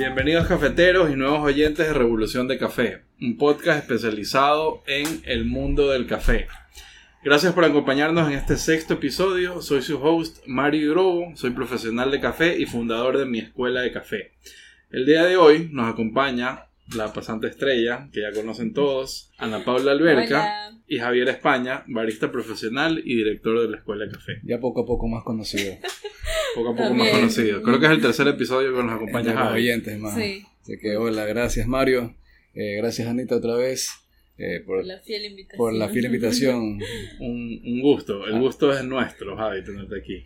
Bienvenidos cafeteros y nuevos oyentes de Revolución de Café, un podcast especializado en el mundo del café. Gracias por acompañarnos en este sexto episodio. Soy su host Mario Grobo, soy profesional de café y fundador de mi escuela de café. El día de hoy nos acompaña la pasante estrella, que ya conocen todos, Ana Paula Alberca Hola. y Javier España, barista profesional y director de la escuela de café. Ya poco a poco más conocido. Poco a poco más conocido. Creo que es el tercer episodio que nos acompaña Entre los Javi. oyentes más. Sí, Así que hola, gracias Mario. Eh, gracias Anita otra vez eh, por, por la fiel invitación. por la fiel invitación. Un, un gusto, el gusto es nuestro, Javi, tenerte aquí.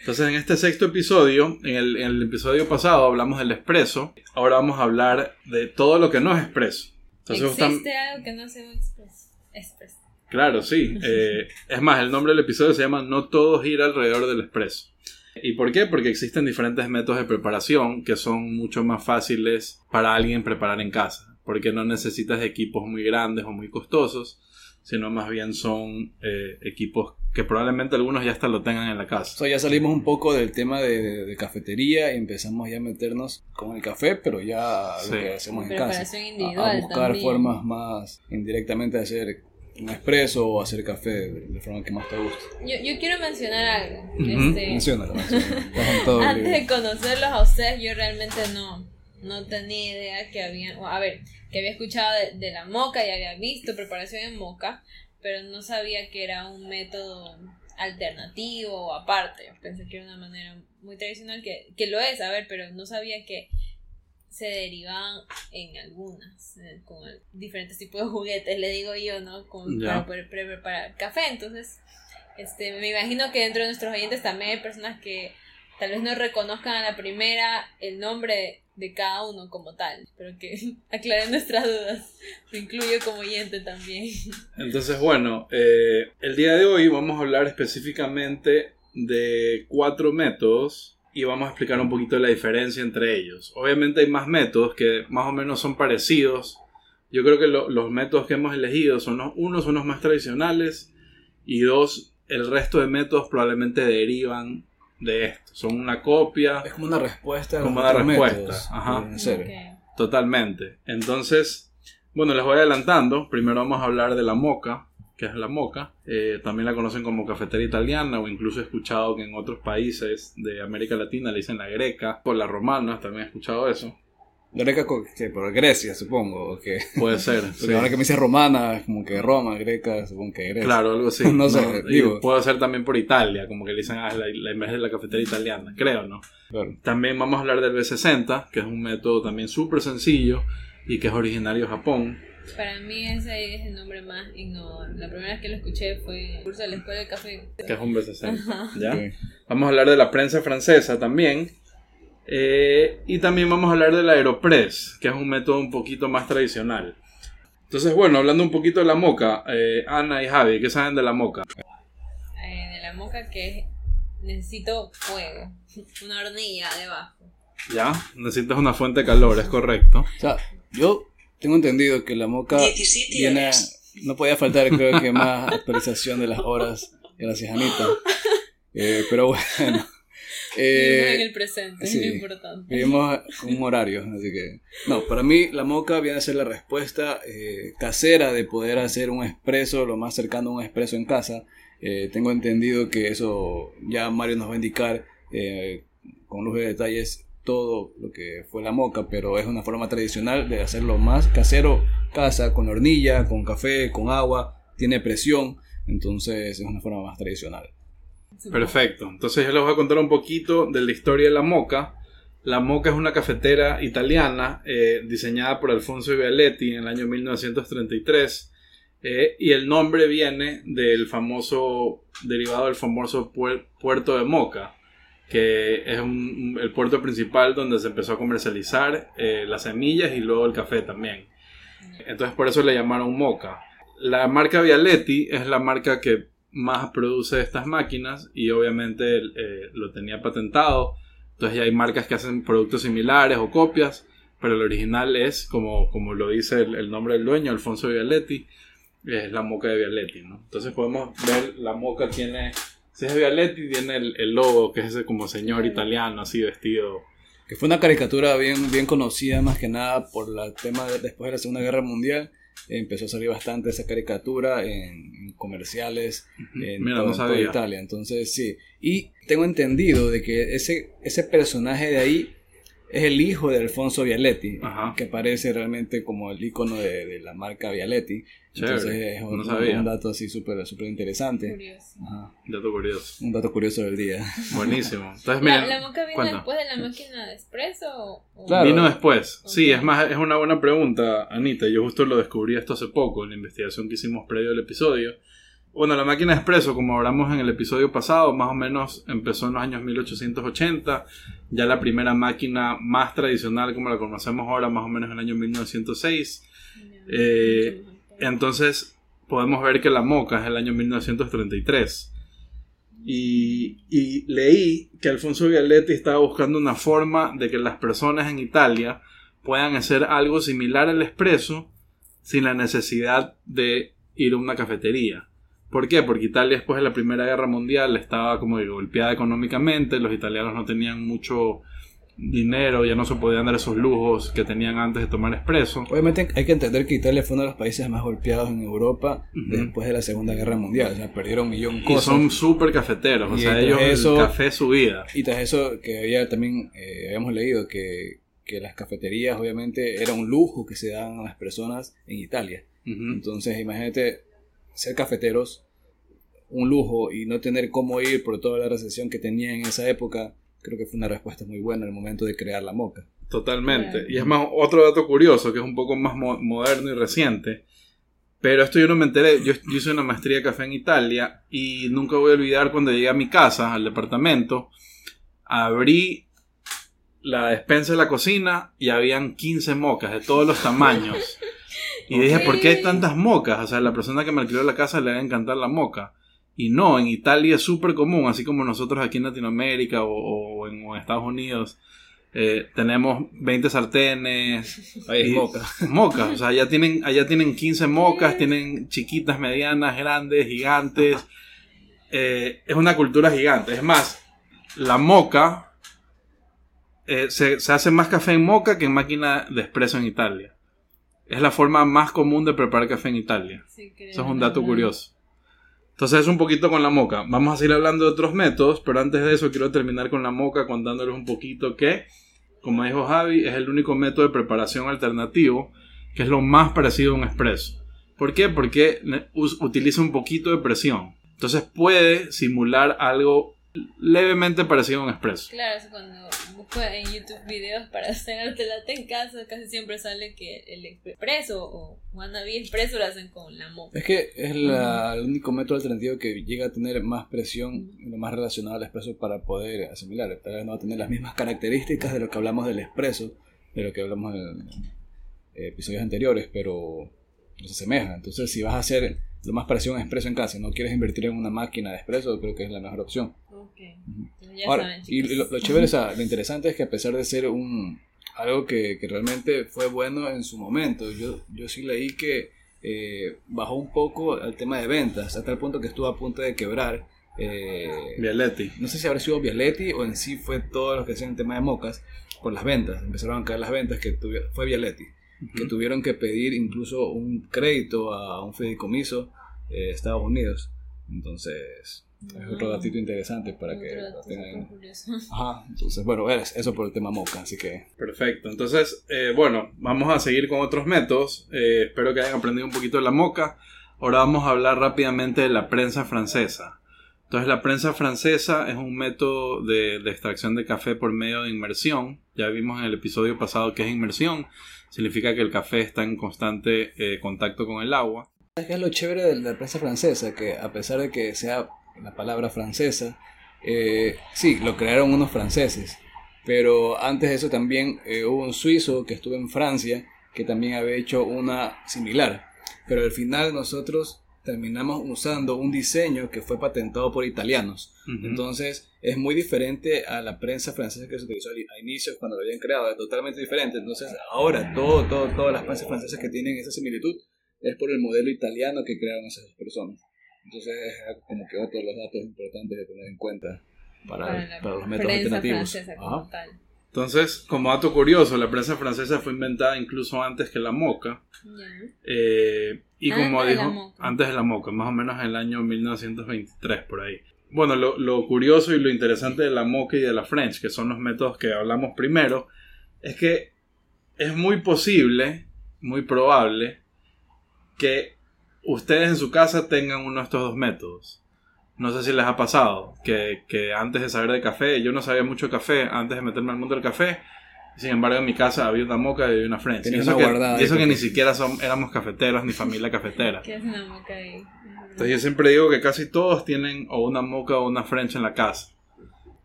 Entonces, en este sexto episodio, en el, en el episodio pasado hablamos del expreso, ahora vamos a hablar de todo lo que no es expreso. Entonces, Existe tam- algo que no sea un express. Express. claro, sí. eh, es más, el nombre del episodio se llama No todo gira alrededor del expreso. ¿Y por qué? Porque existen diferentes métodos de preparación que son mucho más fáciles para alguien preparar en casa. Porque no necesitas equipos muy grandes o muy costosos, sino más bien son eh, equipos que probablemente algunos ya hasta lo tengan en la casa. So, ya salimos un poco del tema de, de- de cafetería y empezamos ya a meternos con el café, pero ya Sí. lo que hacemos en casa. A, a buscar también. formas más indirectamente de hacer un espresso o hacer café de, forma que más te guste. Yo, yo quiero mencionar algo. Ujú. este, Menciónalo, menciónalo. Antes de conocerlos a ustedes, yo realmente no, no tenía idea que había. A ver, que había escuchado de, de la moca y había visto preparación en moca, pero no sabía que era un método alternativo o aparte. Pensé que era una manera muy tradicional, que, que lo es, a ver, pero no sabía que se derivaban en algunas, eh, con diferentes tipos de juguetes, le digo yo, ¿no? Con, para poder preparar café. Entonces, este, me imagino que dentro de nuestros oyentes también hay personas que tal vez no reconozcan a la primera el nombre de cada uno como tal, pero que aclaren nuestras dudas. Me incluyo como oyente también. Entonces, bueno, eh, el día de hoy vamos a hablar específicamente de cuatro métodos y vamos a explicar un poquito la diferencia entre ellos. Obviamente hay más métodos que más o menos son parecidos. Yo creo que lo- los métodos que hemos elegido son uno son los más tradicionales y dos, el resto de métodos probablemente derivan de esto. Son una copia Es como una respuesta. a Como una respuesta, métodos, ajá. En serio. Totalmente. Entonces, bueno, les voy adelantando. Primero vamos a hablar de la moca, que es la moca. Eh, también la conocen como cafetera italiana o incluso he escuchado que en otros países de América Latina le dicen la greca o la romana, también he escuchado eso. Greca, que por Grecia, supongo. o que Puede ser. Porque sí. ahora que me dice romana, es como que Roma, greca, supongo que Grecia. Claro, algo así. No sé, digo. Puede ser también por Italia, como que le dicen, ah, la, la en vez de la cafetera italiana, creo, ¿no? Claro. También vamos a hablar del B60, que es un método también súper sencillo y que es originario de Japón. Para mí ese es el nombre más innovador. La primera vez que lo escuché fue en el curso de la escuela de café. que es un B60. Ajá. ¿ya? Ok. Vamos a hablar de la prensa francesa también. Eh, y también vamos a hablar del Aeropress, que es un método un poquito más tradicional. Entonces, bueno, hablando un poquito de la moca, eh, Ana y Javi, ¿qué saben de la moca? Eh, de la moca que es- necesito fuego. Una hornilla debajo. ¿Ya? Necesitas una fuente de calor, es correcto. O sea, yo tengo entendido que la moca 17 viene. No podía faltar, creo que más actualización de las horas. Gracias, Anita. Eh, pero bueno. Vivimos en Eh, el presente, sí. es lo importante. Vivimos con un horario, así que... No, para mí la moca viene a ser la respuesta eh, casera de poder hacer un expreso, lo más cercano a un expreso en casa. Eh, tengo entendido que eso ya Mario nos va a indicar eh, con lujo de detalles todo lo que fue la moca, pero es una forma tradicional de hacerlo más casero, casa, con hornilla, con café, con agua, tiene presión, entonces es una forma más tradicional. Perfecto. Entonces yo les voy a contar un poquito de la historia de la moca. La moca es una cafetera italiana eh, diseñada por Alfonso Vialetti en el año 1933 eh, y el nombre viene del famoso, derivado del famoso puer- puerto de Moca, que es un- el puerto principal donde se empezó a comercializar eh, las semillas y luego el café también. Entonces por eso le llamaron Moca. La marca Vialetti es la marca que más produce estas máquinas y obviamente eh, lo tenía patentado. Entonces ya hay marcas que hacen productos similares o copias, pero el original es, como, como lo dice el, el nombre del dueño, Alfonso Vialetti, es la moca de Vialetti. ¿no? Entonces podemos ver, la moca tiene, si es Vialetti, tiene el, el logo, que es ese como señor italiano, así vestido que fue una caricatura bien, bien conocida más que nada por el tema de, después de la Segunda Guerra Mundial. Empezó a salir bastante esa caricatura en, comerciales en Mira, todo- no en toda. Italia. Entonces, sí. Y tengo entendido de que ese, ese personaje de ahí es el hijo de Alfonso Vialetti, Ajá. que aparece realmente como el icono de, de la marca Vialetti. Chévere, Entonces, es un, dato así súper súper interesante. Curioso. Ajá. Dato curioso. Un dato curioso del día. Buenísimo. Entonces, ¿La, miren, la moca vino después de la máquina de espresso? O, o- Claro. Vino después. Sí, es más, es una buena pregunta, Anita. Yo justo lo descubrí esto hace poco, en la investigación que hicimos previo al episodio. Bueno, la máquina de expreso, como hablamos en el episodio pasado, más o menos empezó en los años 1880. Ya la primera máquina más tradicional, como la conocemos ahora, más o menos en el año 1906. Eh, Entonces, podemos ver que la moca es el año 1933. Y, y leí que Alfonso Vialetti estaba buscando una forma de que las personas en Italia puedan hacer algo similar al espresso sin la necesidad de ir a una cafetería. ¿Por qué? Porque Italia después de la Primera Guerra Mundial estaba como golpeada económicamente, los italianos no tenían mucho dinero, ya no se podían dar esos lujos que tenían antes de tomar espresso. Obviamente hay que entender que Italia fue uno de los países más golpeados en Europa Ujú. después de la Segunda Guerra Mundial. O sea, perdieron un millón de Y cosas. son súper cafeteros, o Y sea, ellos eso- el café es su vida. Y tras eso, que había también, eh, habíamos leído que, que las cafeterías obviamente era un lujo que se daban a las personas en Italia. Ujú. Entonces, imagínate ser cafeteros, un lujo y no tener cómo ir por toda la recesión que tenía en esa época, creo que fue una respuesta muy buena al momento de crear la moca. Totalmente. Y es más, otro dato curioso, que es un poco más mo- moderno y reciente. Pero esto yo no me enteré. Yo, yo hice una maestría de café en Italia y nunca voy a olvidar cuando llegué a mi casa, al departamento, abrí la despensa de la cocina y habían 15 mocas de todos los tamaños. Y dije, ¿por qué hay tantas mocas? O sea, la persona que me alquiló la casa le va a encantar la moca. Y no, en Italia es súper común, así como nosotros aquí en Latinoamérica o, o en, o en Estados Unidos. eh, tenemos 20 sartenes, Ahí es y- moca. mocas, o sea, allá tienen, allá tienen 15 mocas, tienen chiquitas, medianas, grandes, gigantes. Eh, es una cultura gigante. Es más, la moca eh, se, se hace más café en moca que en máquina de espresso en Italia. Es la forma más común de preparar café en Italia. Sí, Eso es un dato ¿verdad? curioso. Entonces es un poquito con la moca. Vamos a seguir hablando de otros métodos, pero antes de eso quiero terminar con la moca contándoles un poquito que, como dijo Javi, es el único método de preparación alternativo que es lo más parecido a un espresso. ¿Por qué? Porque utiliza un poquito de presión. Entonces puede simular algo levemente parecido a un espresso. Claro, eso cuando busco en YouTube videos para hacer arte latte en casa, casi siempre sale que el expreso o wannabe expreso lo hacen con la moca. Es que es la- el único método alternativo que llega a tener más presión y lo más relacionado al expreso para poder asimilar. Tal vez no va a tener las mismas características de lo que hablamos del expreso, de lo que hablamos en, en episodios anteriores, pero se asemeja. Entonces, si vas a hacer lo más parecido a un expreso en casa y no quieres invertir en una máquina de expreso, creo que es la mejor opción. Ok. Entonces ya Ahora, saben, y lo, lo chévere, o sea, lo interesante es que a pesar de ser un algo que, que realmente fue bueno en su momento, yo, yo sí leí que eh, bajó un poco el tema de ventas, hasta el punto que estuvo a punto de quebrar. eh, Vialetti. no sé si habrá sido Vialetti o en sí fue todos los que hacían el tema de mocas por las ventas. Empezaron a caer las ventas que tuvi- fue Vialetti, que tuvieron que pedir incluso un crédito a un fideicomiso de Estados Unidos. Entonces, es otro datito interesante para Otro que lo tengan. Ajá, entonces, bueno, es- eso por el tema moca, así que Perfecto. Entonces, eh, bueno, vamos a seguir con otros métodos. Eh, espero que hayan aprendido un poquito de la moca. Ahora vamos a hablar rápidamente de la prensa francesa. Entonces, la prensa francesa es un método de, de extracción de café por medio de inmersión. Ya vimos en el episodio pasado que es inmersión. Significa que el café está en constante eh, contacto con el agua. ¿Sabes qué es lo chévere de la prensa francesa? Que a pesar de que sea la palabra francesa, eh, sí, lo crearon unos franceses, pero antes de eso también eh, hubo un suizo que estuvo en Francia que también había hecho una similar, pero al final nosotros terminamos usando un diseño que fue patentado por italianos. Entonces es muy diferente a la prensa francesa que se utilizó a inicios cuando lo habían creado, es totalmente diferente. Entonces ahora todo, todo, todas las prensas francesas que tienen esa similitud es por el modelo italiano que crearon esas dos personas. Entonces es como que otro de los datos importantes de tener en cuenta para, Para los métodos prensa alternativos. francesa Ajá. como tal. Entonces, como dato curioso, la prensa francesa fue inventada incluso antes que la moca. Eh, y como de dijo, moca. antes de la moca, más o menos en el año 1923 por ahí. Bueno, lo, lo curioso y lo interesante de la moca y de la French, que son los métodos que hablamos primero, es que es muy posible, muy probable, que ustedes en su casa tengan uno de estos dos métodos. No sé si les ha pasado que, que antes de saber de café, yo no sabía mucho de café antes de meterme al mundo del café. Sin embargo, en mi casa había una moca y había una French. Y eso, que, guardada y eso de que ni siquiera son, éramos cafeteros ni familia cafetera. ¿Qué hace una moca ahí? Entonces yo siempre digo que casi todos tienen o una moca o una French en la casa.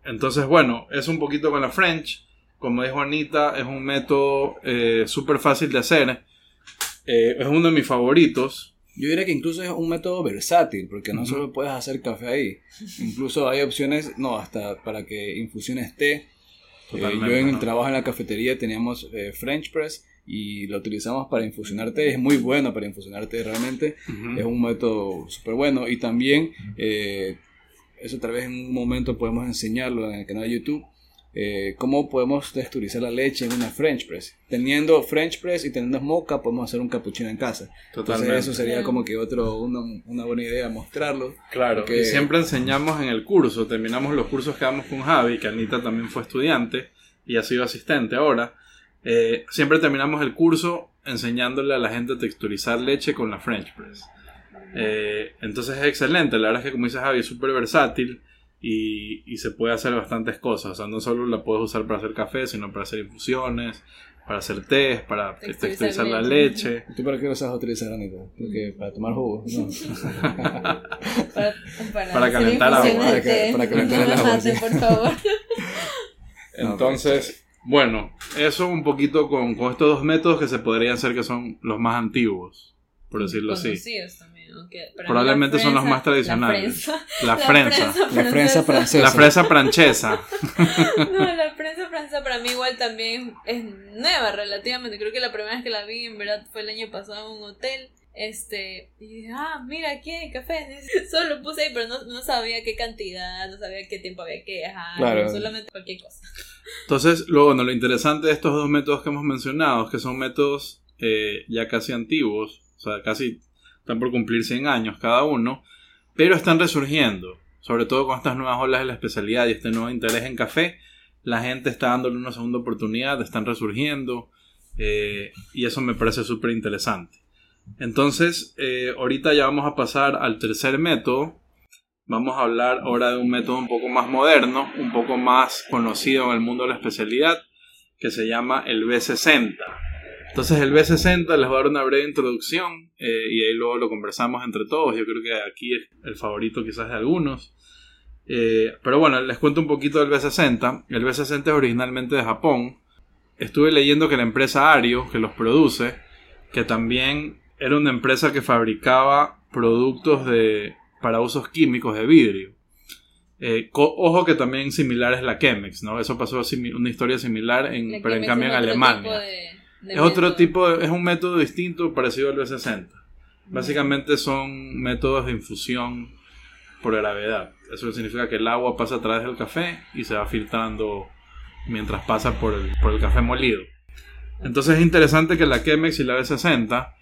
Entonces, bueno, es un poquito con la French. Como dijo Anita, es un método eh, súper fácil de hacer. Eh, es uno de mis favoritos. Yo diría que incluso es un método versátil, porque no solo puedes hacer café ahí, incluso hay opciones, no, hasta para que infusiones té. Eh, yo en el trabajo en la cafetería teníamos eh, French Press y lo utilizamos para infusionar té, es muy bueno para infusionar té realmente, es un método súper bueno y también, eh, eso tal vez en un momento podemos enseñarlo en el canal de YouTube, eh, cómo podemos texturizar la leche en una French Press. Teniendo French Press y teniendo mocha podemos hacer un cappuccino en casa. Entonces Totalmente. eso sería como que otro, una, una buena idea mostrarlo. Claro, Porque- y siempre enseñamos en el curso, terminamos los cursos que damos con Javi, que Anita también fue estudiante y ha sido asistente ahora. eh, siempre terminamos el curso enseñándole a la gente a texturizar leche con la French Press. Eh, entonces es excelente, la verdad es que como dice Javi es súper versátil y, y se puede hacer bastantes cosas. O sea, no solo la puedes usar para hacer café, sino para hacer infusiones, para hacer té, para Texturizar texturizar la leche. ¿Tú para qué lo sabes utilizar, Anita? Porque para tomar jugo. No. Para, para, Para calentar agua. Para para calentar el agua, sí. por favor. Entonces, bueno, eso un poquito con, con estos dos métodos que se podrían ser que son los más antiguos, por decirlo así. Conocidos Probablemente son los prensa- más tradicionales. La prensa. La prensa francesa. La fresa francesa. No, la prensa francesa para mí igual también es nueva relativamente. Creo que la primera vez que la vi en verdad fue el año pasado en un hotel. Este, y dije, ah, mira, aquí hay café. Solo lo puse ahí, pero no, no sabía qué cantidad, no sabía qué tiempo había que dejar, Claro. solamente cualquier cosa. Entonces, luego, bueno, lo interesante de estos dos métodos que hemos mencionado es que son métodos eh, ya casi antiguos, o sea, casi por cumplir 100 años cada uno, pero están resurgiendo, sobre todo con estas nuevas olas de la especialidad y este nuevo interés en café. La gente está dándole una segunda oportunidad, están resurgiendo eh, y eso me parece súper interesante. Entonces, eh, ahorita ya vamos a pasar al tercer método. Vamos a hablar ahora de un método un poco más moderno, un poco más conocido en el mundo de la especialidad, que se llama el B60. Entonces el B60 les voy a dar una breve introducción eh, y ahí luego lo conversamos entre todos. Yo creo que aquí es el favorito quizás de algunos. Eh, pero bueno, les cuento un poquito del B60. El B60 es originalmente de Japón. Estuve leyendo que la empresa Ario, que los produce, que también era una empresa que fabricaba productos de, para usos químicos de vidrio. Eh, ojo que también similar es la Chemex, ¿no? Eso pasó una historia similar, en, pero en cambio en Alemania. de es otro método. tipo, de- es un método distinto parecido al B60. Básicamente son métodos de infusión por gravedad. Eso significa que el agua pasa a través del café y se va filtrando mientras pasa por el, por el café molido. Entonces es interesante que la Chemex y la B60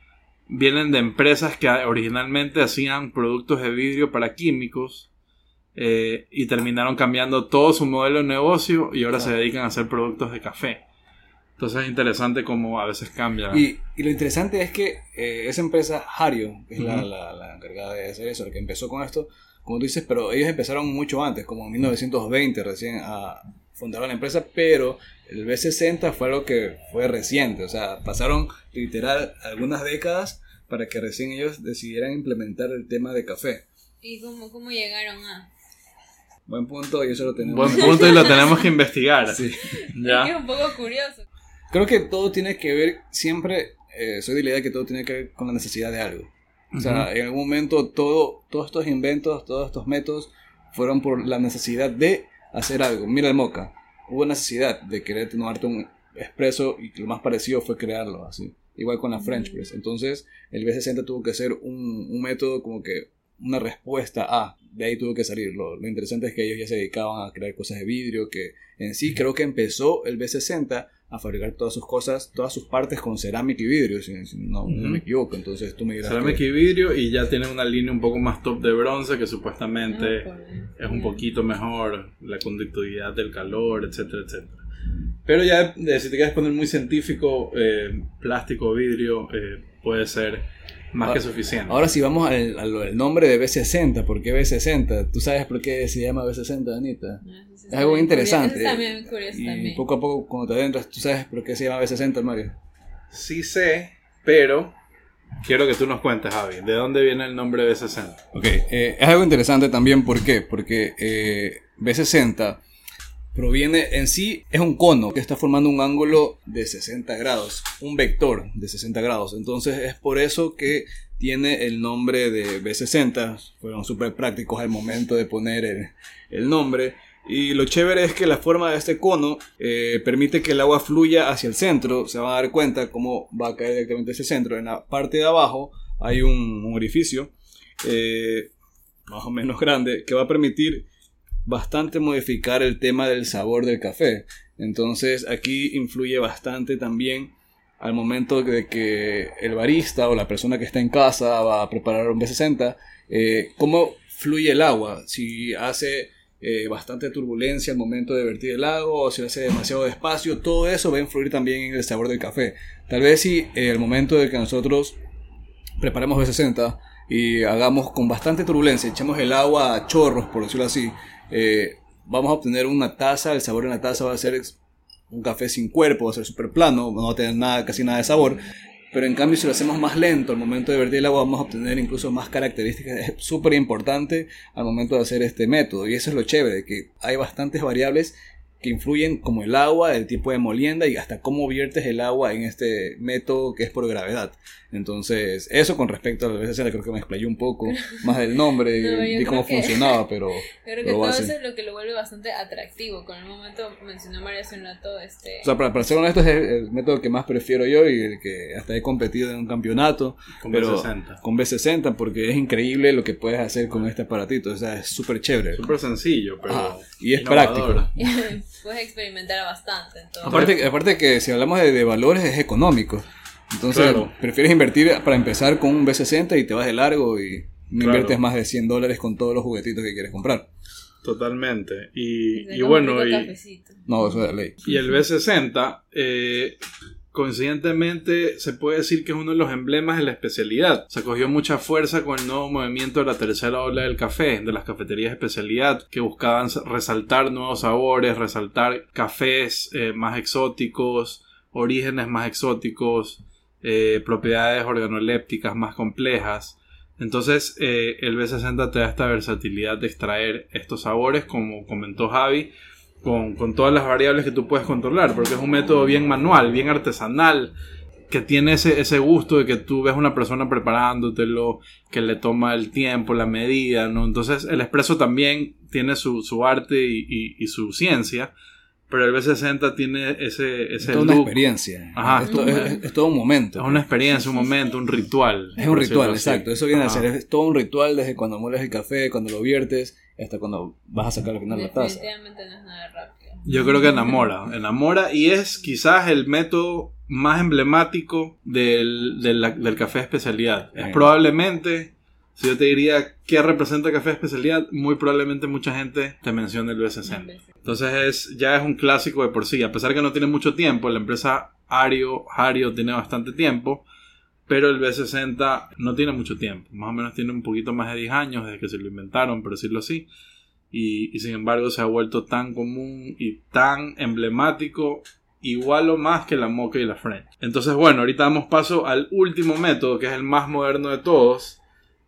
vienen de empresas que originalmente hacían productos de vidrio para químicos eh, y terminaron cambiando todo su modelo de negocio y ahora se dedican a hacer productos de café. Entonces es interesante cómo a veces cambia. Y, y lo interesante es que eh, esa empresa, Hario, que es la, Ujú. la- la encargada de hacer eso, la que empezó con esto, como tú dices, pero ellos empezaron mucho antes, como en 1920 recién a fundar la empresa, pero el B60 fue algo que fue reciente, o sea, pasaron literal algunas décadas para que recién ellos decidieran implementar el tema de café. ¿Y cómo, cómo llegaron a...? Buen punto y eso lo tenemos. Buen punto y lo tenemos que investigar. Sí. Es que es ¿Ya? un poco curioso. Creo que todo tiene que ver, siempre eh, soy de la idea que todo tiene que ver con la necesidad de algo. O sea, en algún momento todo, todos estos inventos, todos estos métodos fueron por la necesidad de hacer algo. Mira el moca, hubo necesidad de querer tomarte un expreso y lo más parecido fue crearlo así. Igual con la French Press. Entonces el B60 tuvo que ser un, un método como que una respuesta a. De ahí tuvo que salir. Lo, lo interesante es que ellos ya se dedicaban a crear cosas de vidrio, que en sí creo que empezó el B60 a fabricar todas sus cosas, todas sus partes con cerámica y vidrio, si, si no, me equivoco. Entonces tú me dirás. Cerámica que- y vidrio y ya tiene una línea un poco más top de bronce que supuestamente Ah, por- es un poquito mejor la conductividad del calor, etcétera, etcétera. Pero ya eh, si te quieres poner muy científico, eh, plástico o vidrio eh, puede ser más Ah, que suficiente. Ahora sí vamos al, nombre de B60. ¿Por qué B60? ¿Tú sabes por qué se llama B60, Anita? No, eso sí Es algo bien interesante. bien curioso Y también. poco a poco, cuando te adentras, ¿tú sabes por qué se llama B60, Mario? Sí sé, pero quiero que tú nos cuentes, Javi, ¿de dónde viene el nombre B60? Ok, eh, es algo interesante también, ¿por qué? Porque eh, B60 proviene en sí, es un cono que está formando un ángulo de 60 grados, un vector de 60 grados. Entonces es por eso que tiene el nombre de B60. Fueron súper prácticos al momento de poner el, nombre. Y lo chévere es que la forma de este cono eh, permite que el agua fluya hacia el centro. Se van a dar cuenta cómo va a caer directamente el centro. En la parte de abajo hay un, un orificio eh, más o menos grande que va a permitir bastante modificar el tema del sabor del café. Entonces aquí influye bastante también al momento de que el barista o la persona que está en casa va a preparar un B60, eh, cómo fluye el agua, si hace eh, bastante turbulencia al momento de vertir el agua o si hace demasiado despacio, todo eso va a influir también en el sabor del café. Tal vez si eh, al momento de que nosotros preparemos B60 y hagamos con bastante turbulencia, echemos el agua a chorros, por decirlo así, eh, vamos a obtener una taza, el sabor en la taza va a ser un café sin cuerpo, va a ser súper plano, no va a tener nada, casi nada de sabor. Pero en cambio, si lo hacemos más lento, al momento de vertir el agua, vamos a obtener incluso más características. Es súper importante al momento de hacer este método. Y eso es lo chévere, que hay bastantes variables que influyen como el agua, el tipo de molienda y hasta cómo viertes el agua en este método que es por gravedad. Entonces, eso con respecto a la BCC, creo que me explayé un poco más del nombre No, y, cómo que- funcionaba, pero... Creo que todo eso es lo que lo vuelve bastante atractivo. Con el momento mencionó María hace un rato, este... O sea, para, para ser honesto, es el, el método que más prefiero yo y el que hasta he competido en un campeonato. Con pero B60. Con B60, porque es increíble lo que puedes hacer con este aparatito. O sea, es súper chévere. Súper sencillo, pero. Ajá, y es innovador. práctico. puedes experimentar bastante. Entonces, Aparte, aparte que si hablamos de, de valores, es económico. Entonces, Claro. prefieres invertir para empezar con un B60 y te vas de largo y no Claro. inviertes más de 100 dólares con todos los juguetitos que quieres comprar. Totalmente. Y, y bueno, y, cafecito. No, eso es de ley. y el B60, eh, coincidentemente, se puede decir que es uno de los emblemas de la especialidad. Se cogió mucha fuerza con el nuevo movimiento de la tercera ola del café, de las cafeterías de especialidad, que buscaban resaltar nuevos sabores, resaltar cafés eh, más exóticos, orígenes más exóticos, eh, propiedades organolépticas más complejas. Entonces, eh, el B60 te da esta versatilidad de extraer estos sabores, como comentó Javi, con, con todas las variables que tú puedes controlar, porque es un método bien manual, bien artesanal, que tiene ese, ese gusto de que tú ves una persona preparándotelo, que le toma el tiempo, la medida, ¿no? Entonces, el espresso también tiene su, su arte y, y- y su ciencia, pero el B60 tiene ese, Es ese toda una experiencia. Ajá. es, to- es- es- es todo un momento. Es una experiencia, un momento, un ritual. Es un ritual, exacto. Eso viene a Ajá. ser es todo un ritual desde cuando mueles el café, cuando lo viertes, hasta cuando vas a sacar al final la taza. Definitivamente no es nada rápido. Yo creo que enamora, enamora y es quizás el método más emblemático del, del, del café especialidad. Es probablemente, si yo te diría qué representa el café especialidad, muy probablemente mucha gente te menciona el B60. Entonces es, ya es un clásico de por sí, a pesar que no tiene mucho tiempo, la empresa Ario, Hario tiene bastante tiempo, pero el B60 no tiene mucho tiempo, más o menos tiene un poquito más de 10 años desde que se lo inventaron, por decirlo así, y, y sin embargo se ha vuelto tan común y tan emblemático, igual o más que la mocha y la French. Entonces bueno, ahorita damos paso al último método, que es el más moderno de todos,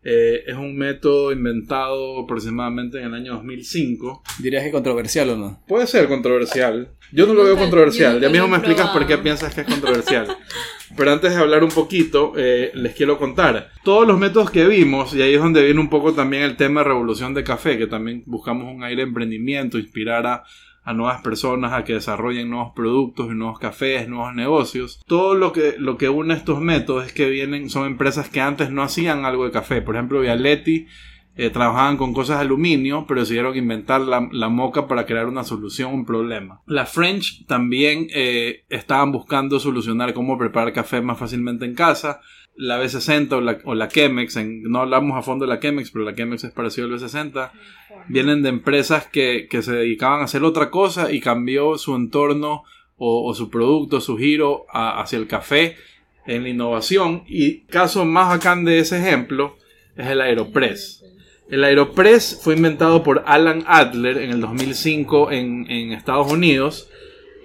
Eh, es un método inventado aproximadamente en el año 2005. ¿Dirías que controversial o no? Puede ser controversial. Yo no lo veo controversial. yo Ya mismo me explicas por qué piensas que es controversial. Pero antes de hablar un poquito, eh, les quiero contar. Todos los métodos que vimos, y ahí es donde viene un poco también el tema de revolución de café, que también buscamos un aire de emprendimiento, inspirar a, a nuevas personas a que desarrollen nuevos productos nuevos cafés, nuevos negocios. Todo lo que, lo que une estos métodos es que vienen, son empresas que antes no hacían algo de café. Por ejemplo, Vialetti eh, trabajaban con cosas de aluminio, pero decidieron inventar la, la moca para crear una solución, un problema. La French también eh, estaban buscando solucionar cómo preparar café más fácilmente en casa. La B60 o la, o la Chemex, en- no hablamos a fondo de la Chemex, pero la Chemex es parecido al B60, vienen de empresas que, que se dedicaban a hacer otra cosa y cambió su entorno o, o su producto, su giro a- hacia el café en la innovación. Y caso más bacán de ese ejemplo es el Aeropress. El Aeropress fue inventado por Alan Adler en el 2005 en, en Estados Unidos.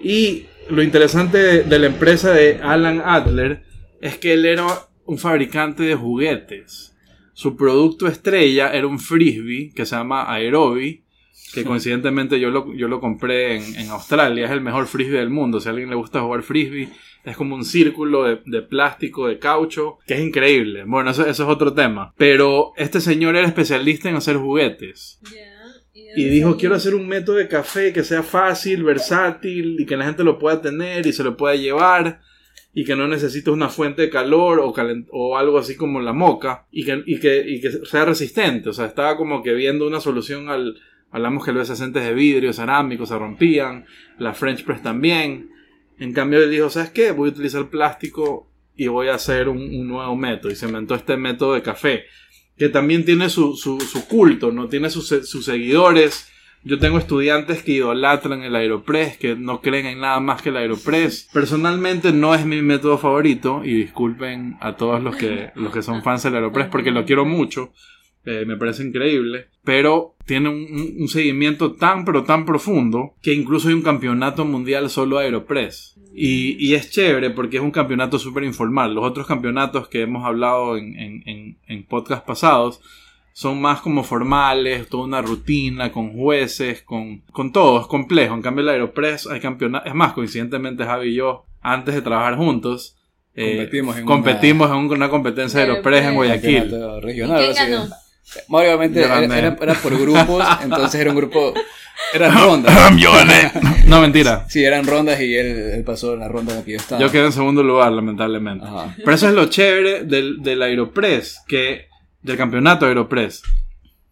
Y lo interesante de, de la empresa de Alan Adler es que él era un fabricante de juguetes. Su producto estrella era un frisbee que se llama Aerobi, que coincidentemente yo lo, yo lo compré en, en Australia. Es el mejor frisbee del mundo. Si a alguien le gusta jugar frisbee, es como un círculo de, de plástico, de caucho, que es increíble. Bueno, eso, eso es otro tema. Pero este señor era especialista en hacer juguetes. Ya, ¿y dijo, quiero hacer un método de café que sea fácil, versátil y que la gente lo pueda tener y se lo pueda llevar y que no necesite una fuente de calor o, o algo así como la moca y que, y, que, y que sea resistente. O sea, estaba como que viendo una solución al... Hablamos que los ascentes de vidrio, cerámicos se rompían, la French Press también. En cambio, él dijo, ¿sabes qué? Voy a utilizar plástico y voy a hacer un, un nuevo método. Y se inventó este método de café que también tiene su, su, su culto, ¿no? Tiene sus, sus seguidores. Yo tengo estudiantes que idolatran el Aeropress, que no creen en nada más que el Aeropress. Personalmente no es mi método favorito, y disculpen a todos los que, los que son fans del Aeropress, porque lo quiero mucho. eh, me parece increíble. Pero tiene un, seguimiento tan, pero tan profundo, que incluso hay un campeonato mundial solo Aeropress. Y, y es chévere porque es un campeonato súper informal. Los otros campeonatos que hemos hablado en, en, en, en podcasts pasados son más como formales, toda una rutina, con jueces, con, con todo, es complejo. En cambio, el Aeropress hay campeonatos. Es más, coincidentemente, Javi y yo, antes de trabajar juntos, eh, Competimos en competimos en una competencia de Aeropress en Guayaquil. Campeonato ¿Y regional. quién ganó? Obviamente era, gané. era- era por grupos, entonces era un grupo. Eran rondas. Yo gané. No, mentira. Sí, eran rondas y él, él pasó en la ronda en la que yo estaba. Yo quedé en segundo lugar, lamentablemente. Ajá. Pero eso es lo chévere del, del Aeropress, que, del campeonato Aeropress,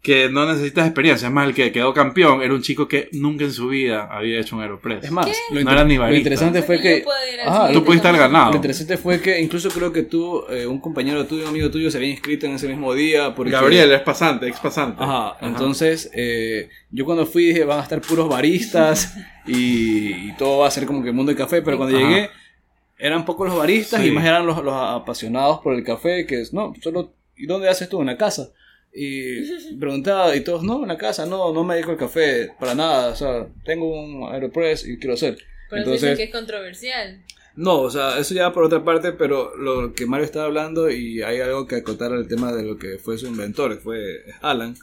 que no necesitas experiencia. Es más, el que quedó campeón era un chico que nunca en su vida había hecho un Aeropress. Es más, lo, No era ni lo barista. interesante fue que. Ajá, Tú pudiste haber ganado. Lo interesante fue que incluso creo que tú, eh, un compañero tuyo, un amigo tuyo, se había inscrito en ese mismo día. Porque, Gabriel es pasante, ex pasante. Ajá, entonces eh, yo cuando fui dije van a estar puros baristas y, y todo va a ser como que el mundo del café, pero cuando Ajá. llegué eran pocos los baristas Sí. y más eran los, los apasionados por el café, que es, no, solo, ¿y dónde haces tú? En la casa. Y preguntaba y todos, no, en la casa, no, no me dedico al café para nada, o sea, tengo un Aeropress y quiero hacer. Pero dicen que es controversial. No, o sea, eso ya por otra parte, pero lo que Mario estaba hablando y hay algo que acotar al tema de lo que fue su inventor, que fue Alan,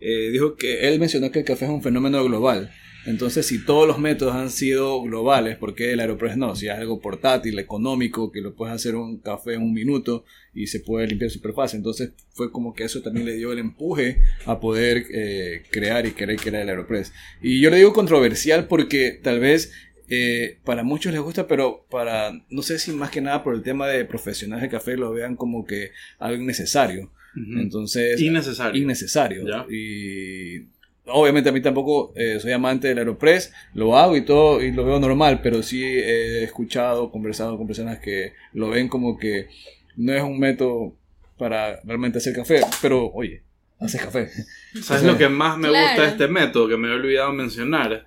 eh, dijo que él mencionó que el café es un fenómeno global. Entonces, si todos los métodos han sido globales, ¿por qué el Aeropress no? Si es algo portátil, económico, que lo puedes hacer un café en un minuto y se puede limpiar súper fácil. Entonces, fue como que eso también le dio el empuje a poder eh, crear y querer crear el Aeropress. Y yo le digo controversial porque tal vez eh, para muchos les gusta, pero para, no sé si más que nada por el tema de profesionales de café lo vean como que algo innecesario. Ujú. Entonces, Innecesario. innecesario. Ya. Y obviamente a mí tampoco eh, soy amante del Aeropress, lo hago y todo y lo veo normal, pero sí he escuchado, conversado con personas que lo ven como que no es un método para realmente hacer café, pero oye, haces café. ¿Sabes lo que más me Claro. gusta de este método que me he olvidado mencionar?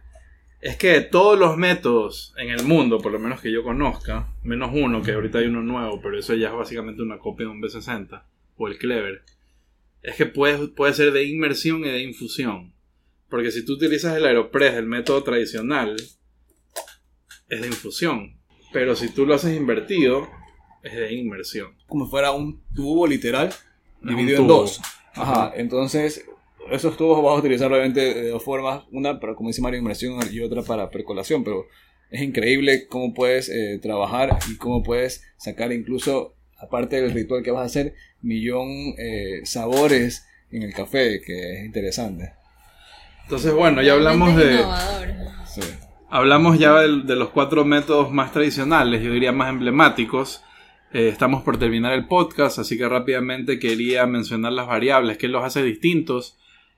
Es que todos los métodos en el mundo, por lo menos que yo conozca, menos uno, que ahorita hay uno nuevo, pero eso ya es básicamente una copia de un B60 o el Clever, es que puede, puede ser de inmersión y de infusión. Porque si tú utilizas el Aeropress, el método tradicional, es de infusión. Pero si tú lo haces invertido, es de inmersión. Como fuera un tubo literal dividido en dos. Ajá, entonces esos tubos vas a utilizar obviamente de dos formas, una para como dice Mario inmersión y otra para percolación, pero es increíble cómo puedes eh, trabajar y cómo puedes sacar incluso, aparte del ritual que vas a hacer, millón eh, sabores en el café, que es interesante. Entonces, bueno, ya hablamos de... Sí. Hablamos ya de, los cuatro métodos más tradicionales, yo diría más emblemáticos. Eh, estamos por terminar el podcast, así que rápidamente quería mencionar las variables, que los hace distintos.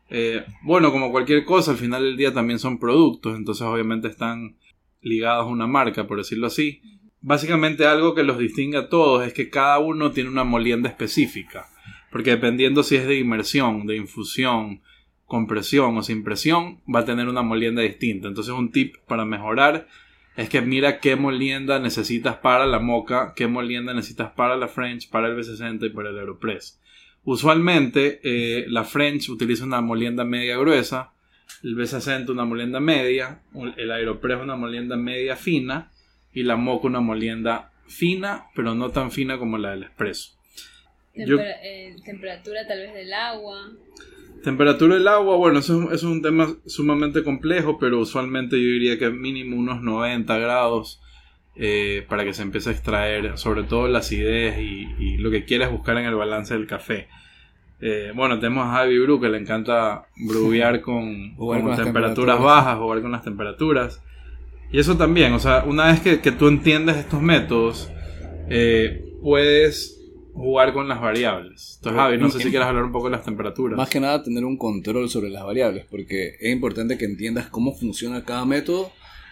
Eh, bueno, como cualquier cosa, al final del día también son productos, entonces obviamente están ligados a una marca, por decirlo así. Básicamente algo que los distingue a todos es que cada uno tiene una molienda específica, porque dependiendo si es de inmersión, de infusión, compresión o sin presión, va a tener una molienda distinta. Entonces un tip para mejorar es que mira qué molienda necesitas para la moca, qué molienda necesitas para la French, para el B60 y para el Aeropress. Usualmente eh, la French utiliza una molienda media gruesa, el B60 una molienda media, el Aeropress una molienda media fina y la moca una molienda fina, pero no tan fina como la del Espresso. Eh, temperatura tal vez del agua. Temperatura del agua, bueno, eso, es un tema sumamente complejo, pero usualmente yo diría que mínimo unos 90 grados eh, para que se empiece a extraer sobre todo la acidez y, lo que quieres buscar en el balance del café. Eh, bueno, tenemos a Javi Bru que le encanta brubear con, temperaturas, bajas, jugar con las temperaturas. Y eso también, o sea, una vez que, tú entiendes estos métodos, eh, puedes jugar con las variables. Entonces, Javi, no sé si quieres hablar un poco de las temperaturas. Más que nada, tener un control sobre las variables, porque es importante que entiendas cómo funciona cada método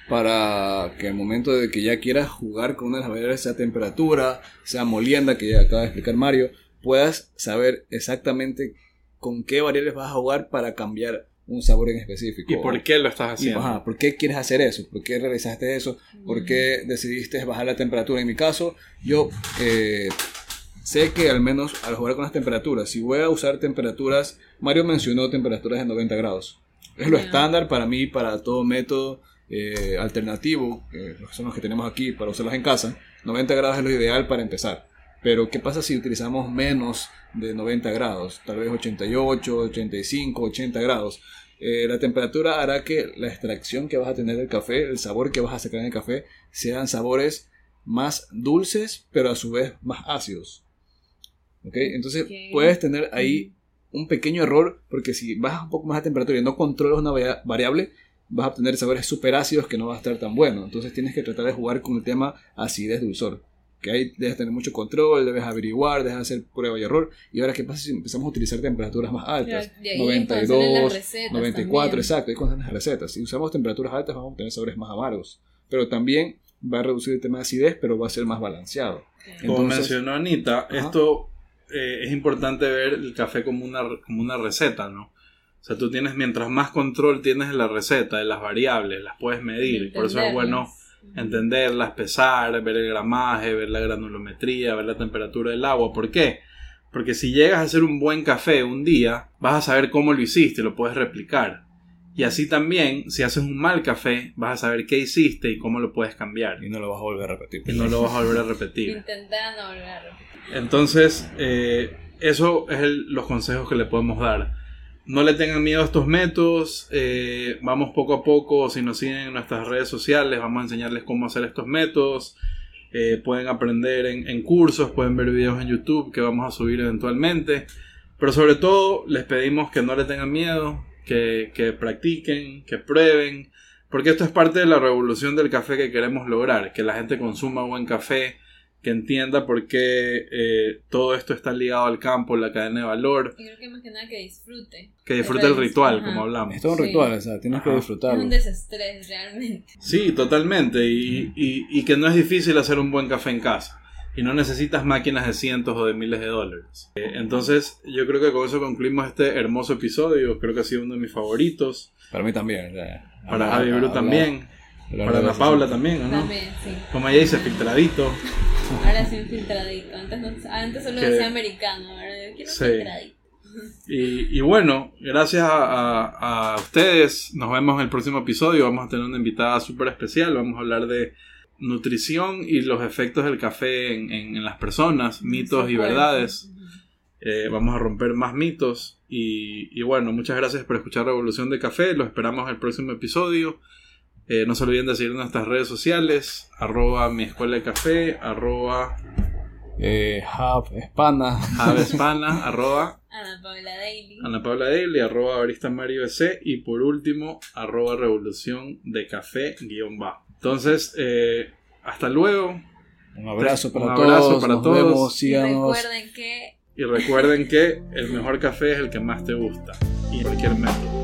para que el momento de que ya quieras jugar con una de las variables, sea temperatura, sea molienda, que ya acaba de explicar Mario, puedas saber exactamente con qué variables vas a jugar para cambiar un sabor en específico. ¿Y por qué lo estás haciendo? ajá, ¿Por qué quieres hacer eso? ¿Por qué realizaste eso? ¿Por qué decidiste bajar la temperatura? En mi caso, yo eh, sé que al menos al jugar con las temperaturas, si voy a usar temperaturas, Mario mencionó temperaturas de 90 grados. Es lo estándar para mí, para todo método eh, alternativo, que son los que tenemos aquí para usarlos en casa. 90 grados es lo ideal para empezar. Pero ¿qué pasa si utilizamos menos de 90 grados? Tal vez 88, 85, 80 grados. Eh, la temperatura hará que la extracción que vas a tener del café, el sabor que vas a sacar en el café, sean sabores más dulces, pero a su vez más ácidos. Entonces puedes tener ahí un pequeño error porque si bajas un poco más la temperatura y no controlas una variable, vas a obtener sabores super ácidos que no va a estar tan bueno. Entonces tienes que tratar de jugar con el tema acidez-dulzor. Que ahí debes tener mucho control, debes averiguar, debes hacer prueba y error. Y ahora, ¿qué pasa si empezamos a utilizar temperaturas más altas? 92, 94, exacto, ahí con las recetas. Si usamos temperaturas altas, vamos a obtener sabores más amargos. Pero también va a reducir el tema de acidez, pero va a ser más balanceado. Como mencionó Anita, esto eh, es importante ver el café como una, como una receta, ¿no? O sea, tú tienes, mientras más control tienes de la receta, de las variables, las puedes medir. Por eso es bueno entenderlas, pesar, ver el gramaje, ver la granulometría, ver la temperatura del agua. ¿Por qué? Porque si llegas a hacer un buen café un día, vas a saber cómo lo hiciste, lo puedes replicar. Y así también, si haces un mal café, vas a saber qué hiciste y cómo lo puedes cambiar. Y no lo vas a volver a repetir. Y no lo vas a volver a repetir. Intentar no volver a repetir. Entonces, eh, eso es los consejos que le podemos dar. No le tengan miedo a estos métodos. Eh, vamos poco a poco. Si nos siguen en nuestras redes sociales, vamos a enseñarles cómo hacer estos métodos. Eh, pueden aprender en, cursos, pueden ver videos en YouTube que vamos a subir eventualmente. Pero sobre todo, les pedimos que no le tengan miedo, que, que practiquen, que prueben. Porque esto es parte de la revolución del café que queremos lograr. Que la gente consuma buen café que entienda por qué eh, todo esto está ligado al campo, la cadena de valor. Y creo que más que nada que disfrute. Que disfrute el ritual, como hablamos. Es todo un ritual, o sea, tienes que disfrutarlo. Es un desestrés, realmente. Sí, totalmente. Y, y, y, que no es difícil hacer un buen café en casa. Y no necesitas máquinas de cientos o de miles de dólares. Eh, entonces, yo creo que con eso concluimos este hermoso episodio. Creo que ha sido uno de mis favoritos. Para mí también. Para Javi Bru también. Para Ana Paula también, ¿no? También, sí. Como ella dice, filtradito. Ahora sí, filtradito. Antes, no, antes solo decía americano, ahora quiero filtradito. Y, y, bueno, gracias a, a, ustedes. Nos vemos en el próximo episodio. Vamos a tener una invitada súper especial. Vamos a hablar de nutrición y los efectos del café en, en, las personas, mitos y verdades. Eh, vamos a romper más mitos. Y, y bueno, muchas gracias por escuchar Revolución de Café. Los esperamos en el próximo episodio. Eh, no se olviden de seguir en nuestras redes sociales, arroba mi escuela de café, arroba eh, Hub Hispana, arroba Ana Paula Daily, Ana Paula Daily, arroba Barista Mario C y por último, arroba Revolución de Café guion bajo. Entonces, eh, hasta luego, Un abrazo para Un abrazo todos. para nos todos. vemos, Y síganos. recuerden que Y recuerden que el mejor café es el que más te gusta. Y cualquier método.